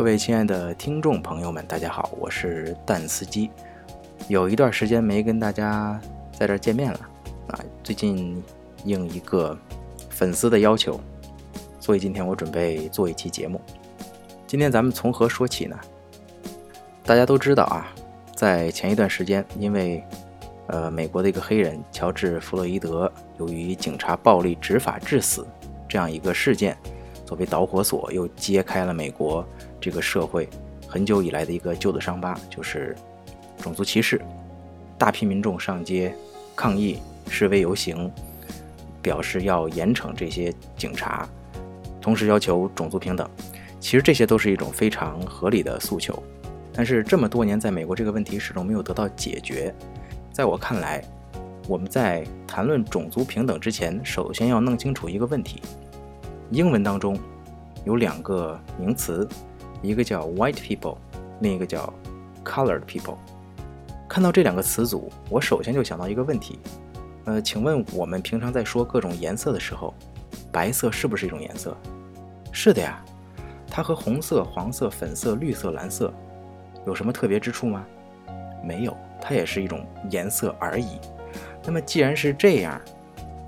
各位亲爱的听众朋友们，大家好，我是蛋司机。有一段时间没跟大家在这见面了啊，最近应一个粉丝的要求，所以今天我准备做一期节目。今天咱们从何说起呢？大家都知道啊，在前一段时间，因为呃美国的一个黑人乔治·弗洛伊德由于警察暴力执法致死这样一个事件。作为导火索，又揭开了美国这个社会很久以来的一个旧的伤疤，就是种族歧视。大批民众上街抗议、示威游行，表示要严惩这些警察，同时要求种族平等。其实这些都是一种非常合理的诉求。但是这么多年，在美国这个问题始终没有得到解决。在我看来，我们在谈论种族平等之前，首先要弄清楚一个问题。英文当中有两个名词，一个叫 white people，另一个叫 colored people。看到这两个词组，我首先就想到一个问题，呃，请问我们平常在说各种颜色的时候，白色是不是一种颜色？是的呀，它和红色、黄色、粉色、绿色、蓝色有什么特别之处吗？没有，它也是一种颜色而已。那么既然是这样，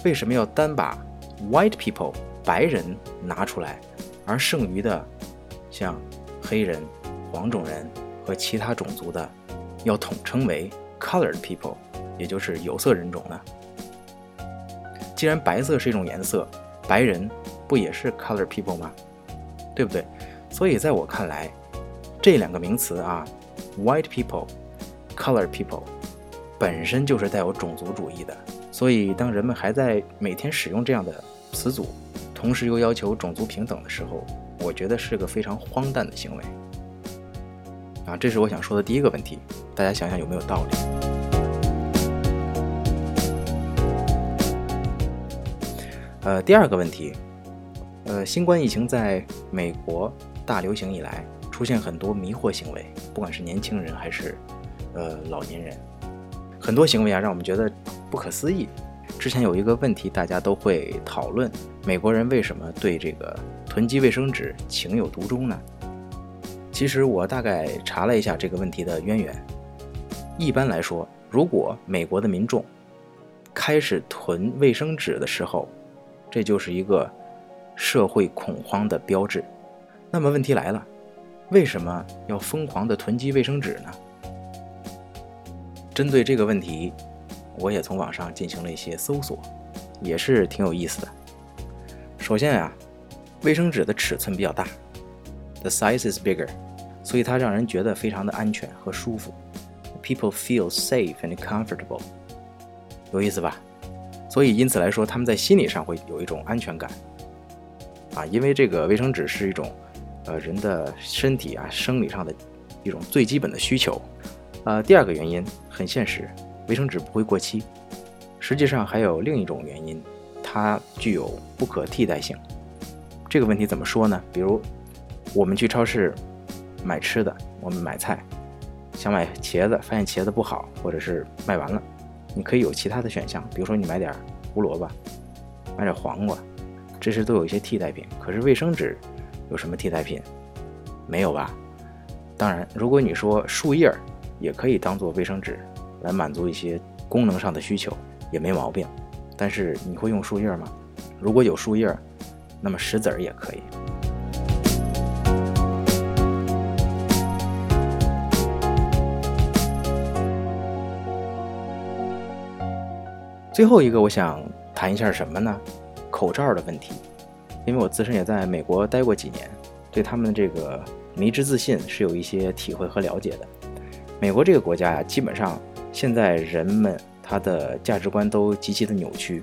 为什么要单把 white people？白人拿出来，而剩余的，像黑人、黄种人和其他种族的，要统称为 colored people，也就是有色人种呢？既然白色是一种颜色，白人不也是 colored people 吗？对不对？所以在我看来，这两个名词啊，white people、colored people，本身就是带有种族主义的。所以当人们还在每天使用这样的词组，同时又要求种族平等的时候，我觉得是个非常荒诞的行为。啊，这是我想说的第一个问题，大家想想有没有道理？呃，第二个问题，呃，新冠疫情在美国大流行以来，出现很多迷惑行为，不管是年轻人还是呃老年人，很多行为啊，让我们觉得不可思议。之前有一个问题，大家都会讨论：美国人为什么对这个囤积卫生纸情有独钟呢？其实我大概查了一下这个问题的渊源。一般来说，如果美国的民众开始囤卫生纸的时候，这就是一个社会恐慌的标志。那么问题来了，为什么要疯狂的囤积卫生纸呢？针对这个问题。我也从网上进行了一些搜索，也是挺有意思的。首先呀，卫生纸的尺寸比较大，the size is bigger，所以它让人觉得非常的安全和舒服。People feel safe and comfortable，有意思吧？所以因此来说，他们在心理上会有一种安全感啊，因为这个卫生纸是一种呃人的身体啊生理上的一种最基本的需求。呃，第二个原因很现实。卫生纸不会过期，实际上还有另一种原因，它具有不可替代性。这个问题怎么说呢？比如我们去超市买吃的，我们买菜，想买茄子，发现茄子不好，或者是卖完了，你可以有其他的选项，比如说你买点胡萝卜，买点黄瓜，这些都有一些替代品。可是卫生纸有什么替代品？没有吧？当然，如果你说树叶也可以当做卫生纸。来满足一些功能上的需求也没毛病，但是你会用树叶吗？如果有树叶，那么石子儿也可以。最后一个，我想谈一下什么呢？口罩的问题，因为我自身也在美国待过几年，对他们这个迷之自信是有一些体会和了解的。美国这个国家呀，基本上。现在人们他的价值观都极其的扭曲，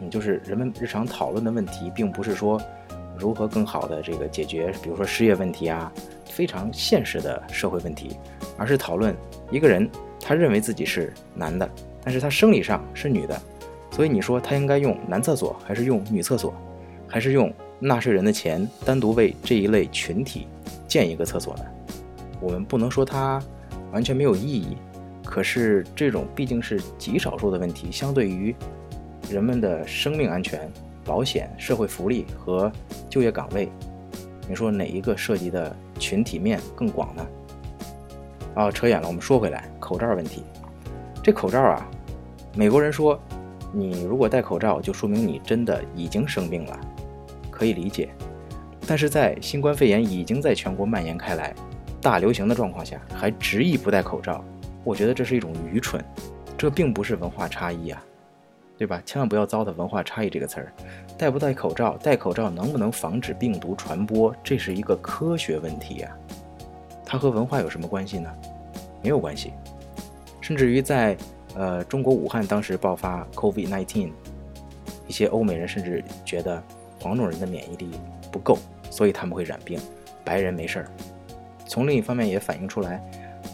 嗯，就是人们日常讨论的问题，并不是说如何更好的这个解决，比如说失业问题啊，非常现实的社会问题，而是讨论一个人他认为自己是男的，但是他生理上是女的，所以你说他应该用男厕所还是用女厕所，还是用纳税人的钱单独为这一类群体建一个厕所呢？我们不能说它完全没有意义。可是这种毕竟是极少数的问题，相对于人们的生命安全、保险、社会福利和就业岗位，你说哪一个涉及的群体面更广呢？啊，扯远了，我们说回来，口罩问题。这口罩啊，美国人说，你如果戴口罩，就说明你真的已经生病了，可以理解。但是在新冠肺炎已经在全国蔓延开来、大流行的状况下，还执意不戴口罩，我觉得这是一种愚蠢。这并不是文化差异啊，对吧？千万不要糟蹋“文化差异”这个词儿。戴不戴口罩，戴口罩能不能防止病毒传播，这是一个科学问题啊。它和文化有什么关系呢？没有关系。甚至于在呃中国武汉当时爆发 COVID-19，一些欧美人甚至觉得黄种人的免疫力不够，所以他们会染病，白人没事儿。从另一方面也反映出来，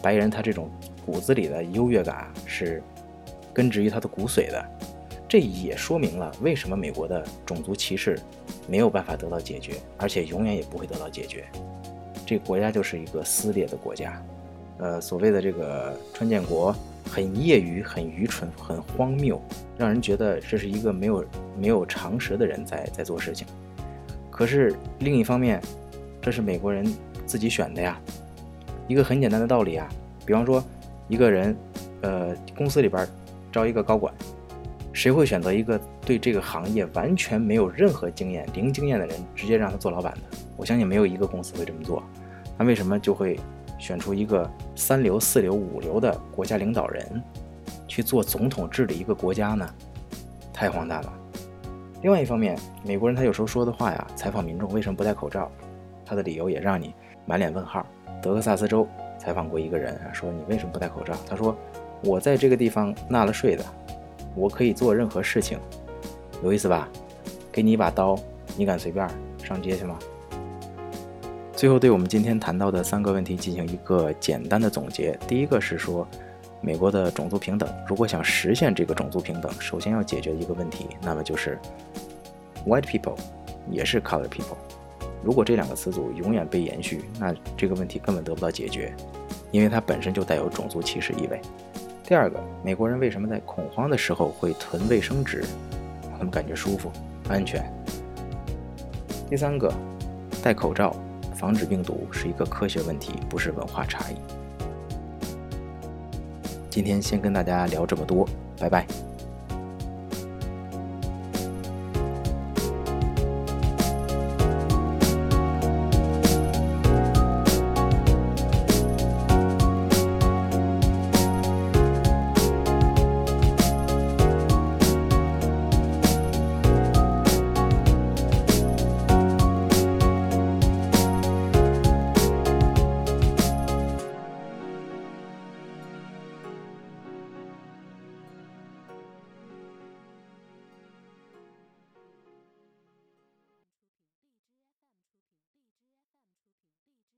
白人他这种骨子里的优越感是。根植于他的骨髓的，这也说明了为什么美国的种族歧视没有办法得到解决，而且永远也不会得到解决。这个国家就是一个撕裂的国家。呃，所谓的这个川建国很业余、很愚蠢、很荒谬，让人觉得这是一个没有没有常识的人在在做事情。可是另一方面，这是美国人自己选的呀。一个很简单的道理啊，比方说一个人，呃，公司里边。招一个高管，谁会选择一个对这个行业完全没有任何经验、零经验的人，直接让他做老板的？我相信没有一个公司会这么做。那为什么就会选出一个三流、四流、五流的国家领导人去做总统治理一个国家呢？太荒诞了。另外一方面，美国人他有时候说的话呀，采访民众为什么不戴口罩，他的理由也让你满脸问号。德克萨斯州采访过一个人啊，说你为什么不戴口罩？他说。我在这个地方纳了税的，我可以做任何事情，有意思吧？给你一把刀，你敢随便上街去吗？最后，对我们今天谈到的三个问题进行一个简单的总结。第一个是说，美国的种族平等，如果想实现这个种族平等，首先要解决一个问题，那么就是 white people 也是 color people。如果这两个词组永远被延续，那这个问题根本得不到解决，因为它本身就带有种族歧视意味。第二个，美国人为什么在恐慌的时候会囤卫生纸？让他们感觉舒服、安全。第三个，戴口罩防止病毒是一个科学问题，不是文化差异。今天先跟大家聊这么多，拜拜。